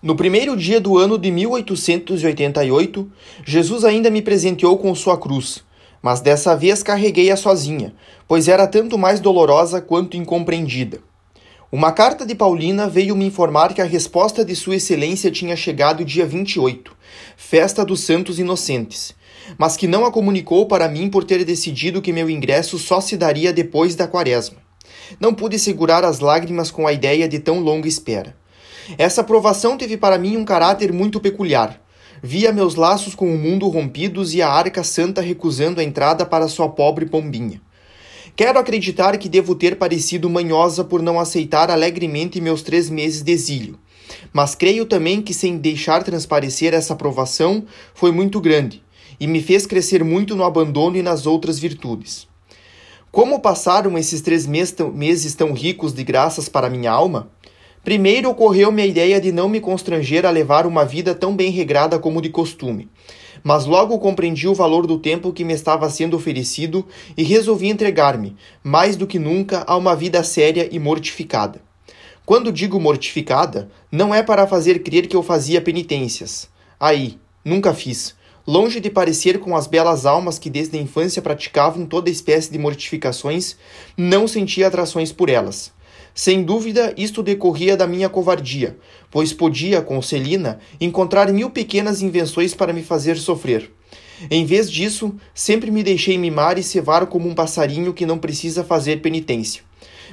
No primeiro dia do ano de 1888, Jesus ainda me presenteou com sua cruz, mas dessa vez carreguei-a sozinha, pois era tanto mais dolorosa quanto incompreendida. Uma carta de Paulina veio me informar que a resposta de Sua Excelência tinha chegado dia 28, festa dos Santos Inocentes, mas que não a comunicou para mim por ter decidido que meu ingresso só se daria depois da quaresma. Não pude segurar as lágrimas com a ideia de tão longa espera. Essa aprovação teve para mim um caráter muito peculiar. Via meus laços com o mundo rompidos e a arca santa recusando a entrada para sua pobre pombinha. Quero acreditar que devo ter parecido manhosa por não aceitar alegremente meus três meses de exílio. Mas creio também que, sem deixar transparecer essa aprovação, foi muito grande e me fez crescer muito no abandono e nas outras virtudes. Como passaram esses três meses tão ricos de graças para minha alma? Primeiro ocorreu-me a ideia de não me constranger a levar uma vida tão bem regrada como de costume. Mas logo compreendi o valor do tempo que me estava sendo oferecido e resolvi entregar-me, mais do que nunca, a uma vida séria e mortificada. Quando digo mortificada, não é para fazer crer que eu fazia penitências. Aí, nunca fiz. Longe de parecer com as belas almas que desde a infância praticavam toda espécie de mortificações, não sentia atrações por elas. Sem dúvida, isto decorria da minha covardia, pois podia, com Celina, encontrar mil pequenas invenções para me fazer sofrer. Em vez disso, sempre me deixei mimar e cevar como um passarinho que não precisa fazer penitência.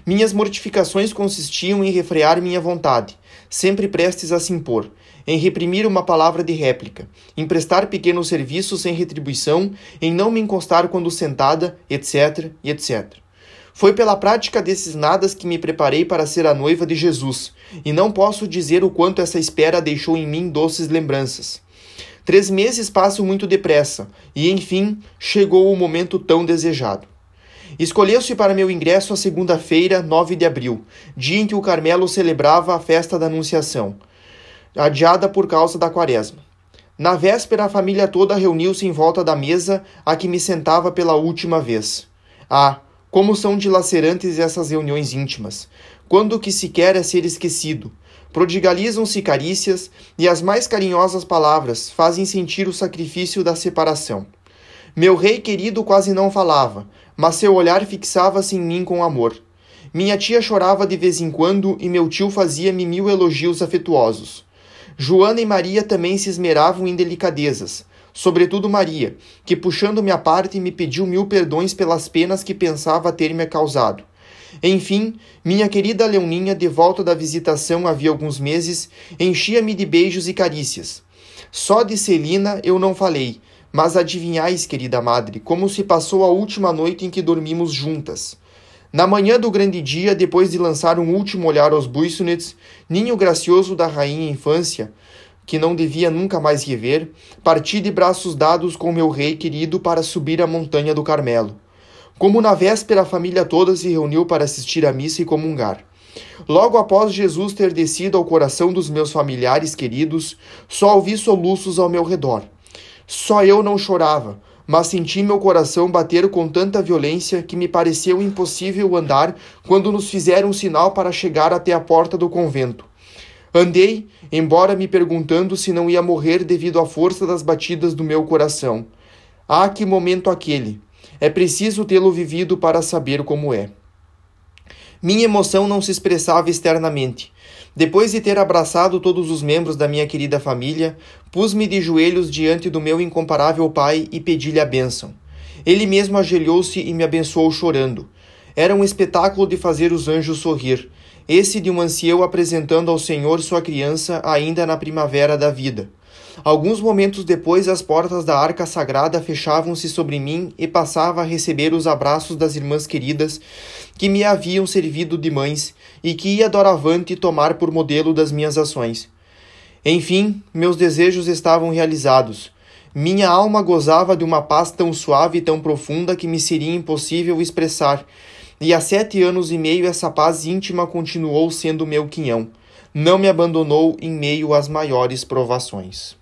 Minhas mortificações consistiam em refrear minha vontade, sempre prestes a se impor, em reprimir uma palavra de réplica, em prestar pequenos serviços sem retribuição, em não me encostar quando sentada, etc, etc. Foi pela prática desses nadas que me preparei para ser a noiva de Jesus, e não posso dizer o quanto essa espera deixou em mim doces lembranças. Três meses passam muito depressa, e enfim chegou o momento tão desejado. Escolheu-se para meu ingresso a segunda-feira, 9 de abril, dia em que o Carmelo celebrava a festa da Anunciação, adiada por causa da quaresma. Na véspera, a família toda reuniu-se em volta da mesa a que me sentava pela última vez. Ah, como são dilacerantes essas reuniões íntimas, quando o que se quer é ser esquecido. Prodigalizam-se carícias e as mais carinhosas palavras fazem sentir o sacrifício da separação. Meu rei querido quase não falava, mas seu olhar fixava-se em mim com amor. Minha tia chorava de vez em quando e meu tio fazia-me mil elogios afetuosos. Joana e Maria também se esmeravam em delicadezas, sobretudo Maria, que puxando-me à parte me pediu mil perdões pelas penas que pensava ter-me causado. Enfim, minha querida Leoninha, de volta da visitação havia alguns meses, enchia-me de beijos e carícias. Só de Celina eu não falei, mas adivinhais, querida madre, como se passou a última noite em que dormimos juntas. Na manhã do grande dia, depois de lançar um último olhar aos buissonets, ninho gracioso da rainha infância, que não devia nunca mais rever, parti de braços dados com meu rei querido para subir a montanha do Carmelo. Como na véspera a família toda se reuniu para assistir à missa e comungar. Logo após Jesus ter descido ao coração dos meus familiares queridos, só ouvi soluços ao meu redor. Só eu não chorava, mas senti meu coração bater com tanta violência que me pareceu impossível andar quando nos fizeram sinal para chegar até a porta do convento. Andei, embora me perguntando se não ia morrer devido à força das batidas do meu coração. Ah, que momento aquele! É preciso tê-lo vivido para saber como é. Minha emoção não se expressava externamente. Depois de ter abraçado todos os membros da minha querida família, pus-me de joelhos diante do meu incomparável pai e pedi-lhe a bênção. Ele mesmo ajoelhou-se e me abençoou chorando. Era um espetáculo de fazer os anjos sorrir, esse de um ancião apresentando ao Senhor sua criança ainda na primavera da vida. Alguns momentos depois, as portas da arca sagrada fechavam-se sobre mim e passava a receber os abraços das irmãs queridas que me haviam servido de mães e que ia doravante tomar por modelo das minhas ações. Enfim, meus desejos estavam realizados. Minha alma gozava de uma paz tão suave e tão profunda que me seria impossível expressar e há sete anos e meio essa paz íntima continuou sendo meu quinhão. Não me abandonou em meio às maiores provações.